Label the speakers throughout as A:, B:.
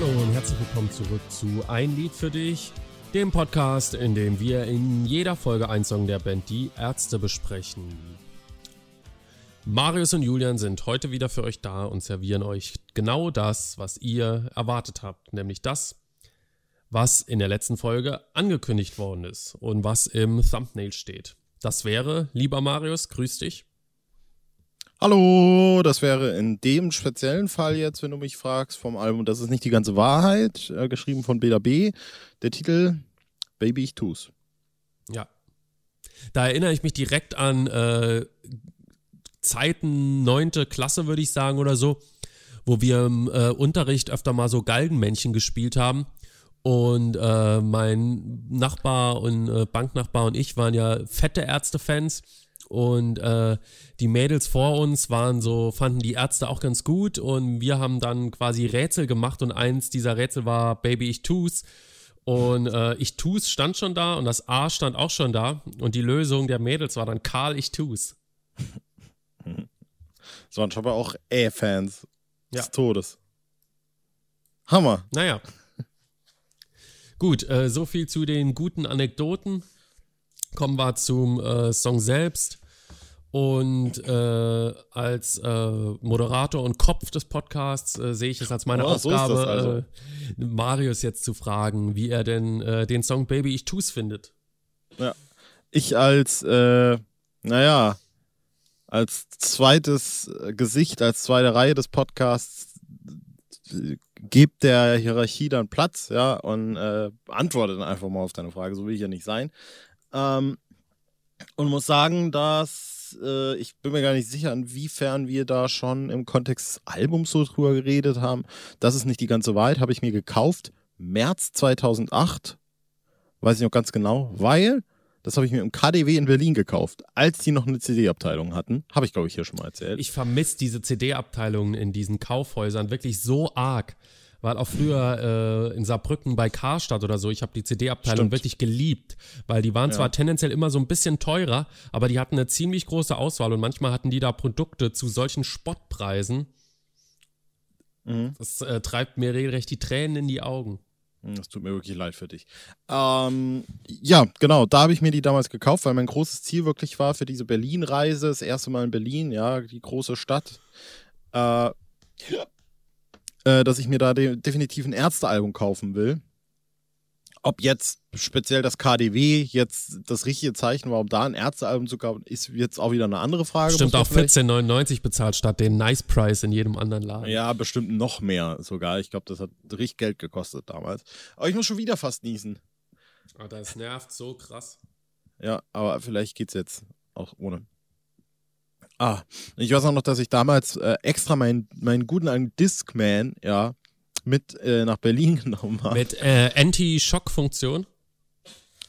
A: Hallo und herzlich willkommen zurück zu Ein Lied für dich, dem Podcast, in dem wir in jeder Folge einen Song der Band Die Ärzte besprechen. Marius und Julian sind heute wieder für euch da und servieren euch genau das, was ihr erwartet habt, nämlich das, was in der letzten Folge angekündigt worden ist und was im Thumbnail steht. Das wäre, lieber Marius, grüß dich.
B: Hallo, das wäre in dem speziellen Fall jetzt, wenn du mich fragst, vom Album Das ist nicht die ganze Wahrheit, äh, geschrieben von Bela B. Der Titel Baby, ich tu's.
A: Ja. Da erinnere ich mich direkt an äh, Zeiten, neunte Klasse, würde ich sagen, oder so, wo wir im äh, Unterricht öfter mal so Galgenmännchen gespielt haben. Und äh, mein Nachbar und äh, Banknachbar und ich waren ja fette Ärzte-Fans. Und äh, die Mädels vor uns waren so, fanden die Ärzte auch ganz gut. Und wir haben dann quasi Rätsel gemacht. Und eins dieser Rätsel war Baby, ich tu's. Und äh, ich tu's stand schon da und das A stand auch schon da. Und die Lösung der Mädels war dann Karl, ich tu's.
B: Das waren schon mal auch Ä-Fans
A: Ja.
B: des Todes. Hammer.
A: Naja. Gut, äh, so viel zu den guten Anekdoten. Kommen wir zum äh, Song selbst. Und äh, als äh, Moderator und Kopf des Podcasts äh, sehe ich es als meine
B: Oh, so ist
A: Aufgabe,
B: also.
A: äh, Marius jetzt zu fragen, wie er denn äh, den Song Baby Ich Tu's findet.
B: Ich als, äh, naja, als zweites Gesicht, als zweite Reihe des Podcasts gebt der Hierarchie dann Platz, ja, und äh, antworte dann einfach mal auf deine Frage. So will ich ja nicht sein. Ähm, und muss sagen, dass äh, ich bin mir gar nicht sicher, inwiefern wir da schon im Kontext des Albums so drüber geredet haben. Das ist nicht die ganze Wahrheit, habe ich mir gekauft. März 2008, weiß ich noch ganz genau, weil das habe ich mir im KDW in Berlin gekauft, als die noch eine CD-Abteilung hatten. Habe ich, glaube ich, hier schon mal erzählt.
A: Ich vermisse diese CD-Abteilungen in diesen Kaufhäusern wirklich so arg. Weil auch früher äh, in Saarbrücken bei Karstadt oder so, ich habe die CD-Abteilung wirklich geliebt, weil die waren
B: Ja.
A: zwar tendenziell immer so ein bisschen teurer, aber die hatten eine ziemlich große Auswahl und manchmal hatten die da Produkte zu solchen Spottpreisen.
B: Mhm.
A: Das äh, treibt mir regelrecht die Tränen in die Augen.
B: Hm, Das tut mir wirklich leid für dich. Ähm, ja, genau, da habe ich mir die damals gekauft, weil mein großes Ziel wirklich war für diese Berlin-Reise, das erste Mal in Berlin, ja, die große Stadt, äh, äh, dass ich mir da de definitiv ein Ärztealbum kaufen will. Ob jetzt speziell das KDW jetzt das richtige Zeichen war, um da ein Ärztealbum zu kaufen, ist jetzt auch wieder eine andere Frage.
A: Stimmt auch
B: vielleicht-
A: 14,99 bezahlt statt den Nice Price in jedem anderen Laden.
B: Ja, bestimmt noch mehr sogar. Ich glaube, das hat richtig Geld gekostet damals. Aber ich muss schon wieder fast niesen.
A: Ah, das nervt so krass.
B: Ja, aber vielleicht geht's jetzt auch ohne. Ah, ich weiß auch noch, dass ich damals äh, extra meinen, meinen guten alten Discman, ja, mit äh, nach Berlin genommen habe.
A: Mit äh, Anti-Schock-Funktion.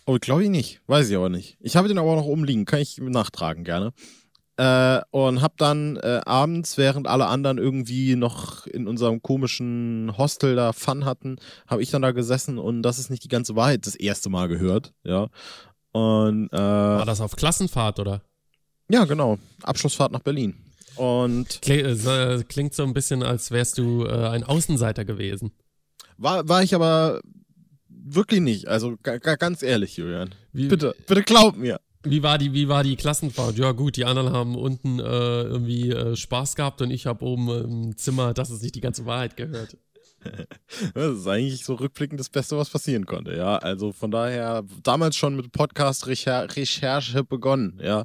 B: Oh, glaube ich nicht. Weiß ich aber nicht. Ich habe den aber auch noch oben liegen. Kann ich nachtragen gerne. Äh, und habe dann äh, abends, während alle anderen irgendwie noch in unserem komischen Hostel da Fun hatten, habe ich dann da gesessen und das ist nicht die ganze Wahrheit das erste Mal gehört. Ja. Und äh,
A: War das auf Klassenfahrt oder?
B: Ja, genau. Abschlussfahrt nach Berlin. Und
A: äh, klingt so ein bisschen, als wärst du äh, ein Außenseiter gewesen.
B: war, war ich aber wirklich nicht. Also ga, ga, ganz ehrlich, Julian.
A: Wie,
B: Bitte, bitte glaub mir.
A: Wie war die, wie war die Klassenfahrt? Ja gut, die anderen haben unten äh, irgendwie äh, Spaß gehabt und ich habe oben im Zimmer, das ist nicht die ganze Wahrheit gehört.
B: Das ist eigentlich so rückblickend das Beste, was passieren konnte. Ja, also von daher damals schon mit Podcast-Recherche begonnen. Ja,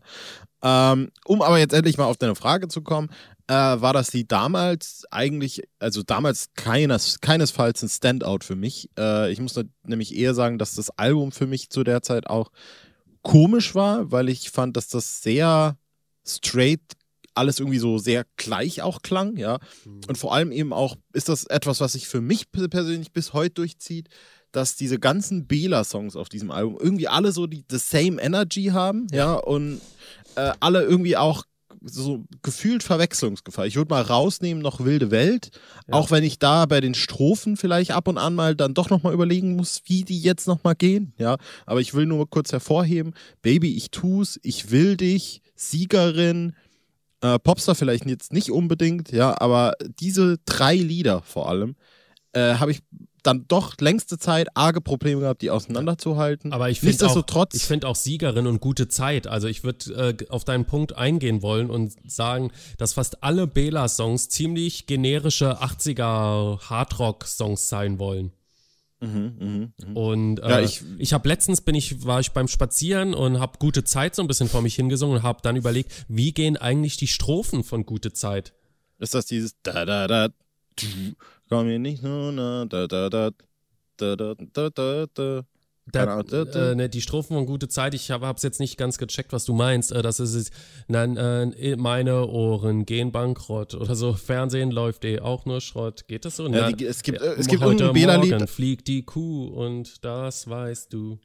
B: ähm, um aber jetzt endlich mal auf deine Frage zu kommen, äh, war das die damals eigentlich, also damals keines, keinesfalls ein Standout für mich. Äh, ich muss nämlich eher sagen, dass das Album für mich zu der Zeit auch komisch war, weil ich fand, dass das sehr straight alles irgendwie so sehr gleich auch klang, ja. Und vor allem eben auch ist das etwas, was sich für mich persönlich bis heute durchzieht, dass diese ganzen Bela-Songs auf diesem Album irgendwie alle so die the same energy haben, ja, und äh, alle irgendwie auch so gefühlt Verwechslungsgefahr. Ich würde mal rausnehmen noch Wilde Welt,
A: Ja.
B: auch wenn ich da bei den Strophen vielleicht ab und an mal dann doch nochmal überlegen muss, wie die jetzt nochmal gehen, ja. Aber ich will nur kurz hervorheben, Baby, ich tu's, ich will dich, Siegerin, äh, Popstar vielleicht jetzt nicht unbedingt, ja, aber diese drei Lieder vor allem äh, habe ich dann doch längste Zeit arge Probleme gehabt, die auseinanderzuhalten.
A: Aber ich finde auch, ich find auch Siegerin und gute Zeit. Also ich würde äh, auf deinen Punkt eingehen wollen und sagen, dass fast alle Bela-Songs ziemlich generische 80er Hardrock-Songs sein wollen. Mhm, mh, mh. Und äh, ja, ich, ich habe letztens bin ich war ich beim Spazieren und habe gute Zeit so ein bisschen vor mich hingesungen und habe dann überlegt, wie gehen eigentlich die Strophen von gute Zeit?
B: Ist das dieses da da da komm mir nicht nur na da da da da da da da da
A: da, äh, ne, die Strophen von Gute Zeit, ich habe es jetzt nicht ganz gecheckt, was du meinst. Äh, das ist es. Nein, äh, meine Ohren gehen bankrott oder so. Fernsehen läuft eh auch nur Schrott. Geht das so?
B: Ja, die, es gibt, äh, es gibt irgendein Bela-Lied.
A: fliegt die Kuh und das weißt du.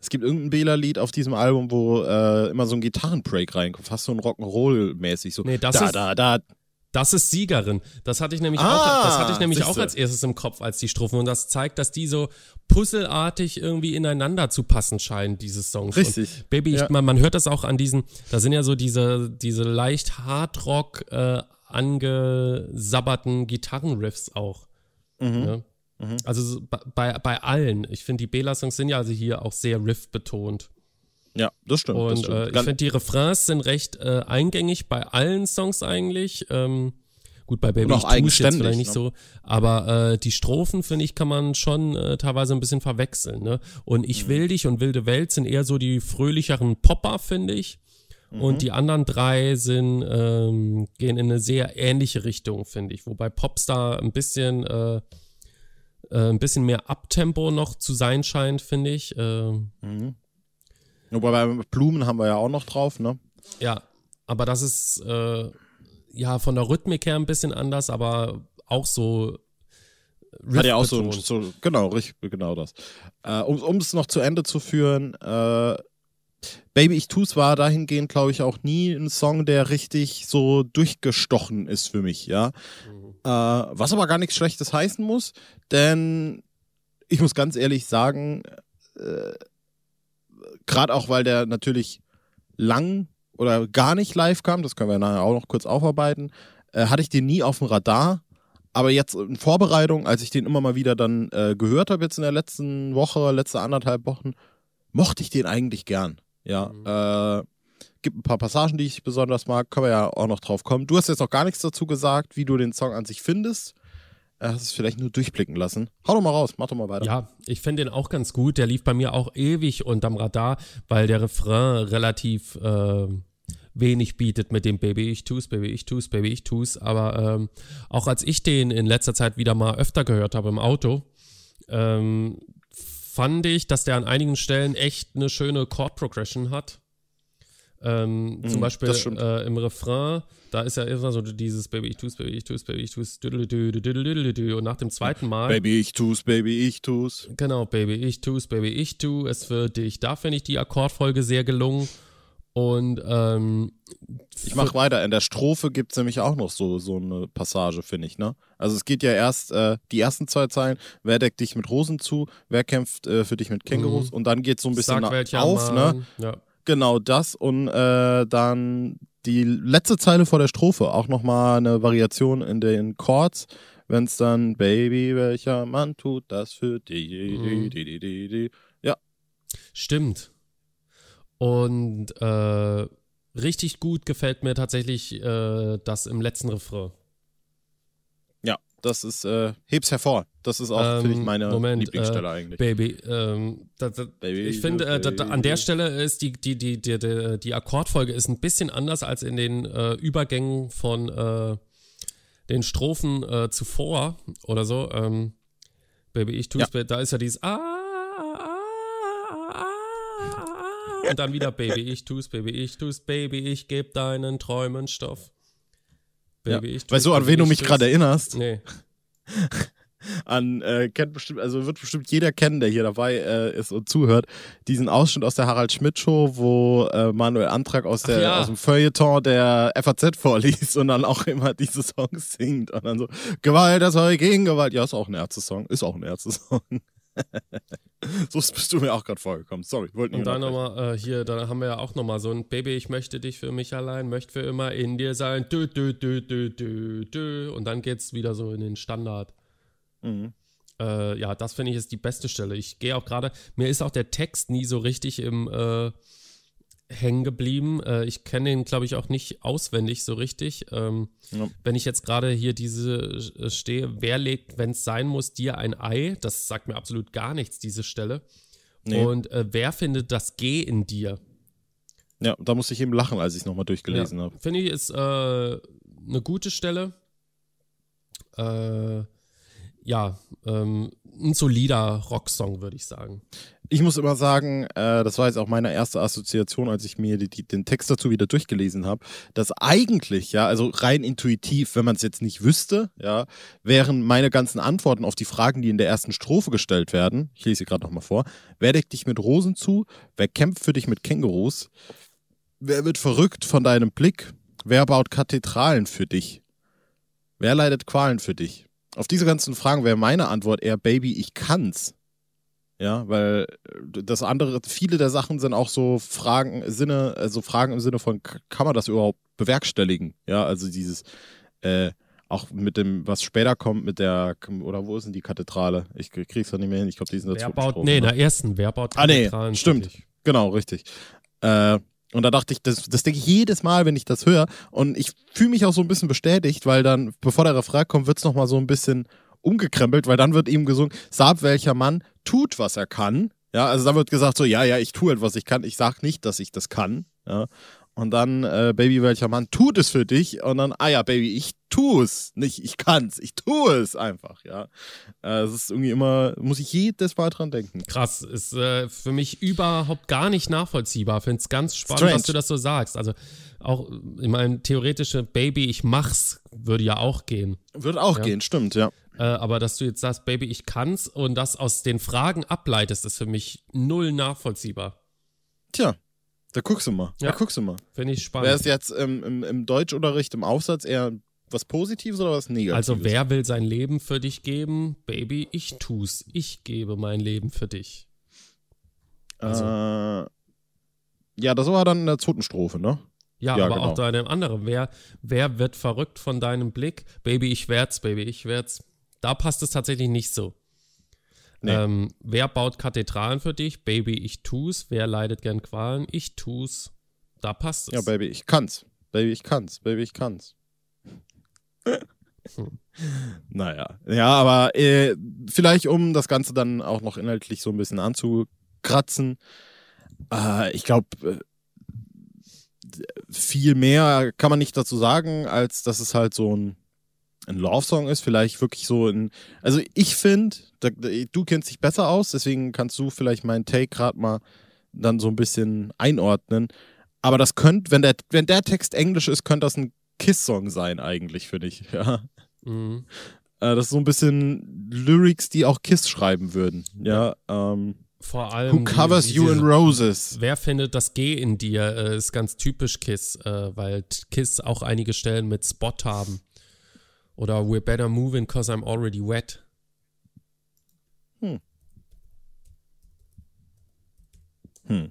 B: Es gibt irgendein Bela-Lied auf diesem Album, wo äh, immer so ein Gitarrenbreak reinkommt, fast so ein Rock'n'Roll-mäßig. So
A: nee, das
B: da,
A: ist,
B: da, da,
A: das ist Siegerin. Das hatte ich nämlich, ah, auch, das hatte ich nämlich auch als erstes im Kopf als die Strophen. Und das zeigt, dass die so puzzelartig irgendwie ineinander zu passen scheinen, diese Songs.
B: Richtig.
A: Und Baby, ja. ich, man, man, hört das auch an diesen, da sind ja so diese, diese leicht Hardrock äh, angesabberten Gitarrenriffs auch. Mhm. Ja? Mhm. Also bei, bei allen. Ich finde, die Bela-Songs sind ja also hier auch sehr riff betont.
B: Ja, das stimmt.
A: Und
B: das stimmt.
A: Äh, ich finde, die Refrains sind recht äh, eingängig bei allen Songs eigentlich. Ähm, gut, bei Baby
B: ich jetzt vielleicht
A: nicht ne? so, aber äh, die Strophen, finde ich, kann man schon äh, teilweise ein bisschen verwechseln. Ne? Und Ich mhm. will dich und Wilde Welt sind eher so die fröhlicheren Popper, finde ich. Mhm. Und die anderen drei sind, ähm, gehen in eine sehr ähnliche Richtung, finde ich. Wobei Popstar ein bisschen, äh, äh, ein bisschen mehr Abtempo noch zu sein scheint, finde ich. Äh, mhm.
B: Wobei bei Blumen haben wir ja auch noch drauf, ne?
A: Ja, aber das ist äh, ja von der Rhythmik her ein bisschen anders, aber auch so.
B: Hat ja auch so, so, genau, richtig, genau das. Äh, um es noch zu Ende zu führen, äh, Baby Ich Tu's war dahingehend, glaube ich, auch nie ein Song, der richtig so durchgestochen ist für mich, ja. Mhm. Äh, was aber gar nichts Schlechtes heißen muss, denn ich muss ganz ehrlich sagen, äh, Gerade auch, weil der natürlich lang oder gar nicht live kam, das können wir nachher auch noch kurz aufarbeiten, äh, hatte ich den nie auf dem Radar. Aber jetzt in Vorbereitung, als ich den immer mal wieder dann äh, gehört habe, jetzt in der letzten Woche, letzte anderthalb Wochen, mochte ich den eigentlich gern. Ja, mhm. äh, gibt ein paar Passagen, die ich besonders mag, können wir ja auch noch drauf kommen. Du hast jetzt noch gar nichts dazu gesagt, wie du den Song an sich findest. Er hat es vielleicht nur durchblicken lassen. Hau doch mal raus, mach doch mal weiter.
A: Ja, ich finde den auch ganz gut. Der lief bei mir auch ewig unterm Radar, weil der Refrain relativ äh, wenig bietet mit dem Baby ich tu's, Baby ich tu's, Baby ich tu's. Aber ähm, auch als ich den in letzter Zeit wieder mal öfter gehört habe im Auto, ähm, fand ich, dass der an einigen Stellen echt eine schöne Chord Progression hat. Ähm, mm, zum Beispiel äh, im Refrain da ist ja immer so dieses Baby, ich tu's, Baby, ich tu's, Baby, ich tu's, und nach dem zweiten Mal.
B: Baby, ich tu's, Baby, ich tu's.
A: Genau, Baby, ich tu's, Baby, ich tu es für dich. Da finde ich die Akkordfolge sehr gelungen. Und ähm,
B: ich mache weiter. In der Strophe gibt es nämlich auch noch so, so eine Passage, finde ich, ne? Also es geht ja erst äh, die ersten zwei Zeilen, wer deckt dich mit Rosen zu, wer kämpft äh, für dich mit Kängurus mhm. und dann geht es so ein bisschen Sag, auf, ne? Mann. ne? Ja. Genau das und äh, dann die letzte Zeile vor der Strophe auch nochmal eine Variation in den Chords, wenn es dann Baby, welcher Mann tut das für dich? Mhm. Ja.
A: Stimmt. Und äh, richtig gut gefällt mir tatsächlich äh, das im letzten Refrain.
B: Das ist, äh, heb's hervor. Das ist auch, ähm, finde ich, meine
A: Moment,
B: Lieblingsstelle äh, eigentlich.
A: Baby, ähm, da, da, Baby ich finde, äh, da, an der Stelle ist die, die, die, die, die, die Akkordfolge ist ein bisschen anders als in den äh, Übergängen von äh, den Strophen äh, zuvor oder so. Ähm, Baby, ich tu's, ja. da ist ja dieses Ah, ah, ah, ah, und dann wieder Baby, ich tu's, Baby, ich tu's, Baby, ich geb deinen Träumen Stoff.
B: Baby, ja. ich Weißt du, an wen du mich gerade erinnerst? Nee. an, äh, kennt bestimmt, also wird bestimmt jeder kennen, der hier dabei äh, ist und zuhört, diesen Ausschnitt aus der Harald Schmidt Show, wo äh, Manuel Antrag aus, der, ja. aus dem Feuilleton der FAZ vorliest und dann auch immer diese Songs singt und dann so, Gewalt, das soll gegen Gewalt, ja, ist auch ein Ärzte-Song, ist auch ein Ärzte-Song. so bist du mir auch gerade vorgekommen. Sorry, wollte nicht.
A: Und dann nochmal, äh, hier, da haben wir ja auch nochmal so ein Baby, ich möchte dich für mich allein, möchte für immer in dir sein. Dö, dö, dö, dö, dö, dö. Und dann geht's wieder so in den Standard. Mhm. Äh, ja, das finde ich ist die beste Stelle. Ich gehe auch gerade, mir ist auch der Text nie so richtig im äh, hängen geblieben. Äh, ich kenne ihn, glaube ich, auch nicht auswendig so richtig. Ähm, ja. Wenn ich jetzt gerade hier diese äh, stehe, wer legt, wenn es sein muss, dir ein Ei? Das sagt mir absolut gar nichts, diese Stelle. Nee. Und äh, wer findet das G in dir?
B: Ja, da musste ich eben lachen, als ich es nochmal durchgelesen ja. habe.
A: Finde ich, ist äh, eine gute Stelle. Äh, ja, ähm, ein solider Rocksong, würde ich sagen.
B: Ich muss immer sagen, äh, das war jetzt auch meine erste Assoziation, als ich mir die, die, den Text dazu wieder durchgelesen habe, dass eigentlich, ja, also rein intuitiv, wenn man es jetzt nicht wüsste, ja, wären meine ganzen Antworten auf die Fragen, die in der ersten Strophe gestellt werden, ich lese sie gerade nochmal vor, wer deckt dich mit Rosen zu, wer kämpft für dich mit Kängurus, wer wird verrückt von deinem Blick, wer baut Kathedralen für dich, wer leidet Qualen für dich, auf diese ganzen Fragen wäre meine Antwort eher, Baby, ich kann's. Ja, weil äh, das andere, viele der Sachen sind auch so Fragen, Sinne, also Fragen im Sinne von, kann man das überhaupt bewerkstelligen? Ja, also dieses, äh, auch mit dem, was später kommt, mit der, oder wo ist denn die Kathedrale? Ich krieg's ja nicht mehr hin, ich glaube, die sind
A: dazu. Wer baut, nee, in der ersten, wer baut
B: Kathedralen? Ah, nee, stimmt. Genau, richtig. Äh, und da dachte ich, das, das denke ich jedes Mal, wenn ich das höre. Und ich fühle mich auch so ein bisschen bestätigt, weil dann, bevor der Refrain kommt, wird es nochmal so ein bisschen umgekrempelt, weil dann wird ihm gesungen, Saab welcher Mann tut, was er kann. Ja, also dann wird gesagt so, ja, ja, ich tue etwas, ich kann. Ich sage nicht, dass ich das kann. Ja. Und dann, äh, Baby, welcher Mann tut es für dich? Und dann, ah ja, Baby, ich tue es. Nicht, ich kann's, ich tue es einfach, ja. Äh, es ist irgendwie immer, muss ich jedes Mal dran denken.
A: Krass, ist äh, für mich überhaupt gar nicht nachvollziehbar. Finde es ganz spannend, Strange. was du das so sagst. Also auch, ich meine, theoretische Baby, ich mach's, würde ja auch gehen.
B: Würde auch
A: ja?
B: gehen, stimmt, ja.
A: Äh, aber dass du jetzt sagst, Baby, ich kann's und das aus den Fragen ableitest, ist für mich null nachvollziehbar.
B: Tja, da guckst du mal. Ja. Da guckst du mal.
A: Finde ich spannend.
B: Wäre es jetzt im, im, im Deutschunterricht im Aufsatz eher was Positives oder was Negatives?
A: Also, wer will sein Leben für dich geben? Baby, ich tu's. Ich gebe mein Leben für dich.
B: Also. Äh, ja, das war dann in der zweiten Strophe, ne?
A: Ja, ja aber genau. auch bei einem anderen. Wer, wer wird verrückt von deinem Blick? Baby, ich werd's, Baby, ich werd's. Da passt es tatsächlich nicht so. Nee. Ähm, wer baut Kathedralen für dich? Baby, ich tu's. Wer leidet gern Qualen? Ich tu's. Da passt es.
B: Ja, Baby, ich kann's. Baby, ich kann's. Baby, ich kann's. hm. Naja, ja, aber äh, vielleicht um das Ganze dann auch noch inhaltlich so ein bisschen anzukratzen. Äh, ich glaube, äh, viel mehr kann man nicht dazu sagen, als dass es halt so ein ein Love-Song ist, vielleicht wirklich so ein. Also ich finde, du kennst dich besser aus, deswegen kannst du vielleicht meinen Take gerade mal dann so ein bisschen einordnen. Aber das könnte, wenn der, wenn der Text Englisch ist, könnte das ein Kiss-Song sein, eigentlich, für dich. Ja. Mhm. Äh, das ist so ein bisschen Lyrics, die auch Kiss schreiben würden. Ja. Ähm,
A: vor allem.
B: Who covers die, you in roses?
A: Wer findet das G in dir? Äh, ist ganz typisch Kiss, äh, weil Kiss auch einige Stellen mit Spot haben. Oder We're better moving cause I'm already wet.
B: Hm. Hm.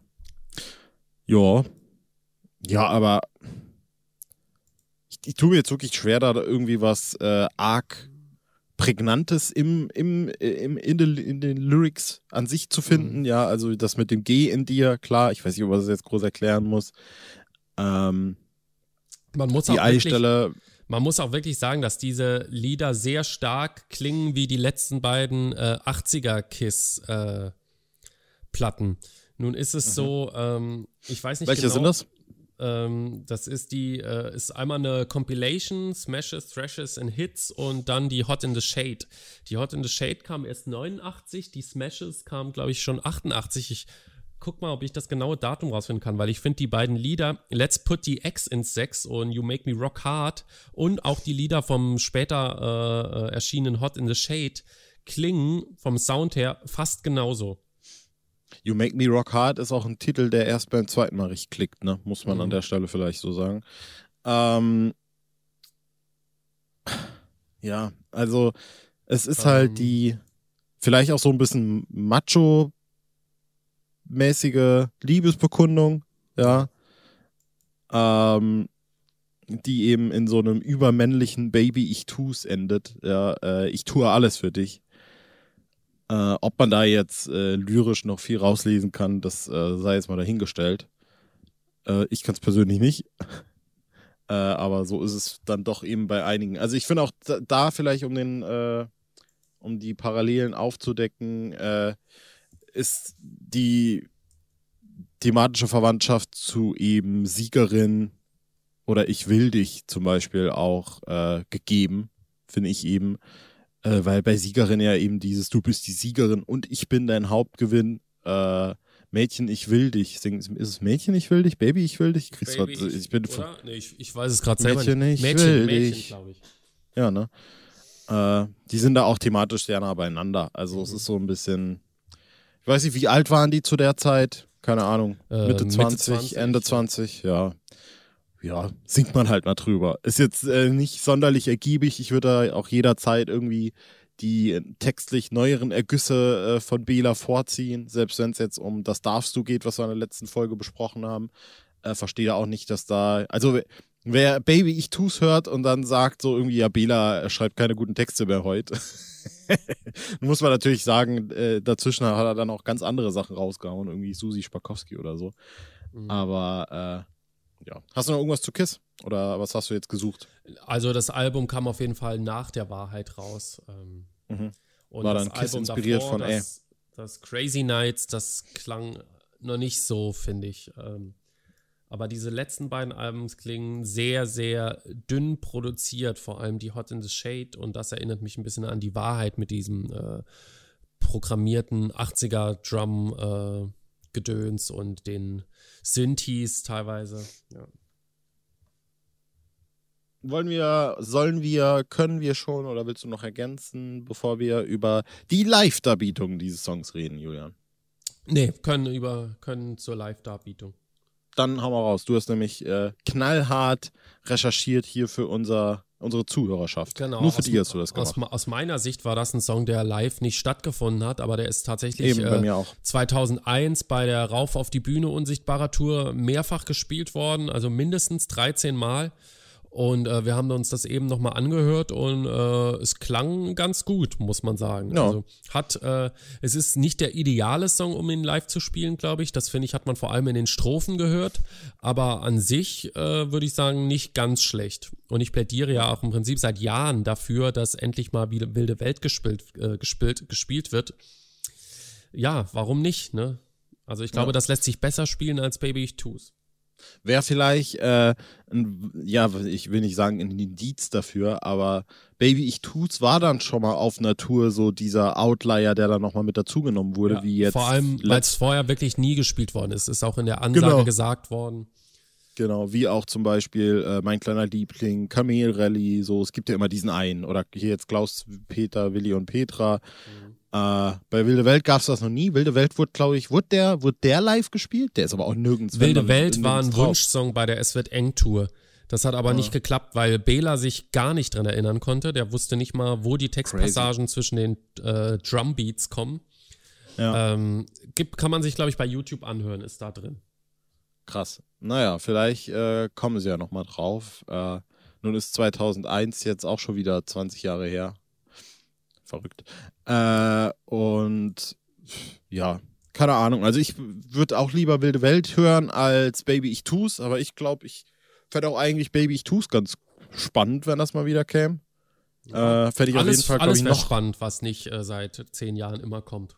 B: Ja. Ja, aber ich, ich tue mir jetzt wirklich schwer, da irgendwie was äh, arg Prägnantes im, im, im, in, den, in den Lyrics an sich zu finden. Mhm. Ja, also das mit dem G in dir, klar, ich weiß nicht, ob man das jetzt groß erklären muss. Ähm,
A: Man muss
B: die Eistelle
A: man muss auch wirklich sagen, dass diese Lieder sehr stark klingen wie die letzten beiden äh, 80er-Kiss-Platten. Äh, Nun ist es mhm. so, ähm, ich weiß nicht
B: Welche
A: genau.
B: sind das?
A: Ähm, das ist die, äh, ist einmal eine Compilation, Smashes, Thrashes and Hits und dann die Hot in the Shade. Die Hot in the Shade kam erst 89, die Smashes kam, glaube ich, schon 88. Ich guck mal, ob ich das genaue Datum rausfinden kann, weil ich finde die beiden Lieder Let's Put the X in Sex und You Make Me Rock Hard und auch die Lieder vom später äh, erschienenen Hot in the Shade klingen vom Sound her fast genauso.
B: You Make Me Rock Hard ist auch ein Titel, der erst beim zweiten Mal richtig klickt, ne? Muss man mhm. an der Stelle vielleicht so sagen. Ähm, ja, also es ist halt ähm, halt die, vielleicht auch so ein bisschen Macho mäßige Liebesbekundung, ja. Ähm, die eben in so einem übermännlichen Baby, ich tu's endet. Ja, äh, ich tue alles für dich. Äh, ob man da jetzt äh, lyrisch noch viel rauslesen kann, das äh, sei jetzt mal dahingestellt. Äh, ich kann es persönlich nicht. Äh, aber so ist es dann doch eben bei einigen. Also ich finde auch da, da, vielleicht, um den, um die Parallelen aufzudecken, ist die thematische Verwandtschaft zu eben Siegerin oder Ich will dich zum Beispiel auch gegeben, finde ich eben äh, weil bei Siegerin ja eben dieses Du bist die Siegerin und ich bin dein Hauptgewinn. Äh, Mädchen, ich will dich. Ist es Mädchen, ich will dich? Baby, ich will dich?
A: Kriegst Baby, grad, ich bin oder? Nee, ich, ich weiß es gerade selber
B: Mädchen,
A: nicht.
B: Ich Mädchen, will Mädchen, dich. ich. Ja, ne? Äh, die sind da auch thematisch sehr nah beieinander. Also mhm. es ist so ein bisschen. Ich weiß nicht, wie alt waren die zu der Zeit? Keine Ahnung. Äh, Mitte, 20, Mitte 20, Ende 20, ja ja, singt man halt mal drüber. Ist jetzt äh, nicht sonderlich ergiebig. Ich würde da auch jederzeit irgendwie die textlich neueren Ergüsse äh, von Bela vorziehen, selbst wenn es jetzt um das Darfst du geht, was wir in der letzten Folge besprochen haben. Äh, verstehe auch nicht, dass da, also wer Baby ich tu's hört und dann sagt so irgendwie, ja, Bela schreibt keine guten Texte mehr heute. muss man natürlich sagen, äh, dazwischen hat er dann auch ganz andere Sachen rausgehauen, irgendwie Susi Spakowski oder so. Mhm. Aber äh, ja. Hast du noch irgendwas zu Kiss? Oder was hast du jetzt gesucht?
A: Also das Album kam auf jeden Fall nach der Wahrheit raus.
B: Ähm, mhm. War dann Kiss Album inspiriert davor, von
A: ey. Das, das, Crazy Nights, das klang noch nicht so, finde ich. Ähm, aber diese letzten beiden Albums klingen sehr, sehr dünn produziert, vor allem die Hot in the Shade. Und das erinnert mich ein bisschen an die Wahrheit mit diesem äh, programmierten 80er Drum äh, Gedöns und den Synthes teilweise. Ja.
B: Wollen wir, sollen wir, können wir schon oder willst du noch ergänzen, bevor wir über die Live-Darbietung dieses Songs reden, Julian?
A: Nee, können über, können zur Live-Darbietung.
B: Dann haben wir raus. Du hast nämlich äh, knallhart recherchiert hier für unser unsere Zuhörerschaft.
A: Genau.
B: Nur für die hast du das gemacht.
A: Aus, aus, meiner Sicht war das ein Song, der live nicht stattgefunden hat, aber der ist tatsächlich
B: Eben, bei auch.
A: 2001 bei der Rauf auf die Bühne unsichtbarer Tour mehrfach gespielt worden, also mindestens 13 Mal. Und äh, wir haben uns das eben nochmal angehört und äh, es klang ganz gut, muss man sagen.
B: Ja.
A: Also hat, äh, es ist nicht der ideale Song, um ihn live zu spielen, glaube ich. Das finde ich, hat man vor allem in den Strophen gehört. Aber an sich äh, würde ich sagen, nicht ganz schlecht. Und ich plädiere ja auch im Prinzip seit Jahren dafür, dass endlich mal wieder Wilde Welt gespielt, äh, gespielt, gespielt wird. Ja, warum nicht, ne? Also ich glaube, ja. das lässt sich besser spielen als Baby Ich Tu's.
B: Wäre vielleicht, äh, ein, ja, ich will nicht sagen ein Indiz dafür, aber Baby, ich tu's war dann schon mal auf Natur so dieser Outlier, der dann nochmal mit dazugenommen wurde, ja, wie jetzt.
A: Vor allem, weil es vorher wirklich nie gespielt worden ist, ist auch in der Ansage genau. gesagt worden.
B: Genau, wie auch zum Beispiel äh, mein kleiner Liebling, Kamel Rally, so, es gibt ja immer diesen einen. Oder hier jetzt Klaus, Peter, Willi und Petra. Mhm. Äh, bei Wilde Welt gab es das noch nie. Wilde Welt wurde, glaube ich, wurde der, wurde der live gespielt? Der ist aber auch nirgends.
A: Wilde Welt war ein Wunschsong bei der Es wird eng Tour. Das hat aber ah. nicht geklappt, weil Bela sich gar nicht dran erinnern konnte. Der wusste nicht mal, wo die Textpassagen Crazy. zwischen den äh, Drumbeats kommen. Ja. Ähm, gibt, kann man sich, glaube ich, bei YouTube anhören, ist da drin.
B: Krass. Naja, vielleicht äh, kommen sie ja nochmal drauf. Äh, nun ist 2001 jetzt auch schon wieder 20 Jahre her verrückt. Äh, und ja, keine Ahnung. Also ich würde auch lieber Wilde Welt hören als Baby Ich Tu's, aber ich glaube, ich fände auch eigentlich Baby Ich Tu's ganz spannend, wenn das mal wieder käme. Ja. Äh, fände ich alles, auf jeden Fall,
A: alles
B: ich, noch
A: spannend, was nicht äh, seit zehn Jahren immer kommt.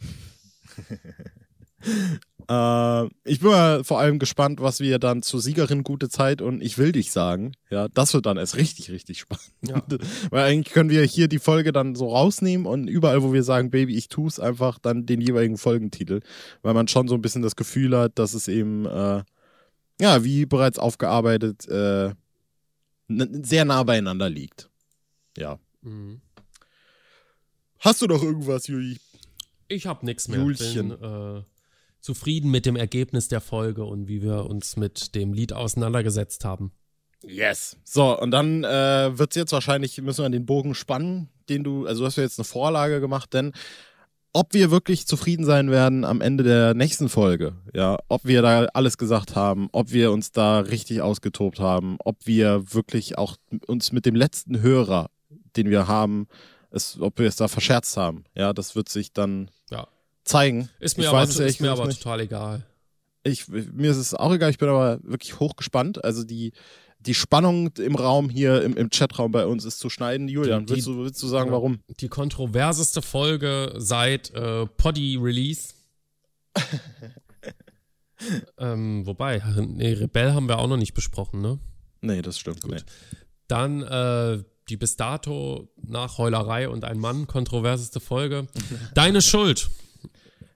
B: Äh, ich bin mal vor allem gespannt, was wir dann zur Siegerin gute Zeit und ich will dich sagen. Ja, das wird dann erst richtig, richtig spannend. Ja. Weil eigentlich können wir hier die Folge dann so rausnehmen und überall, wo wir sagen, Baby, ich tu's, einfach dann den jeweiligen Folgentitel. Weil man schon so ein bisschen das Gefühl hat, dass es eben, äh, ja, wie bereits aufgearbeitet, äh, sehr nah beieinander liegt. Ja. Mhm. Hast du noch irgendwas, Juli?
A: Ich hab nichts mehr. Julchen. Bin, äh, zufrieden mit dem Ergebnis der Folge und wie wir uns mit dem Lied auseinandergesetzt haben.
B: Yes. So, und dann äh, wird es jetzt wahrscheinlich, müssen wir den Bogen spannen, den du, also du hast ja jetzt eine Vorlage gemacht, denn ob wir wirklich zufrieden sein werden am Ende der nächsten Folge, ja, ob wir da alles gesagt haben, ob wir uns da richtig ausgetobt haben, ob wir wirklich auch uns mit dem letzten Hörer, den wir haben, es, ob wir es da verscherzt haben, ja, das wird sich dann
A: Ja.
B: Zeigen.
A: Ist mir
B: Ich
A: aber, ist mir aber total egal.
B: Ich, mir ist es auch egal, ich bin aber wirklich hochgespannt. Also die, die Spannung im Raum hier, im, im Chatraum bei uns ist zu schneiden. Julian,
A: Die-
B: willst, du, willst du sagen,
A: Ja.
B: warum?
A: Die kontroverseste Folge seit äh, Poddy Release. ähm, wobei, nee, Rebell haben wir auch noch nicht besprochen, ne?
B: Nee, das stimmt.
A: Gut.
B: Nee.
A: Dann äh, die bis dato nach Heulerei und ein Mann kontroverseste Folge. Deine Schuld.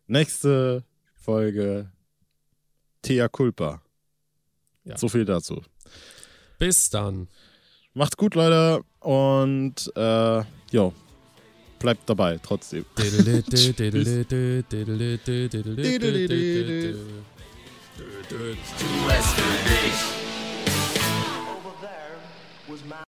B: Nächste Folge Thea Culpa.
A: Ja.
B: So viel dazu.
A: Bis dann.
B: Macht's gut, Leute. Und äh, jo, bleibt dabei trotzdem.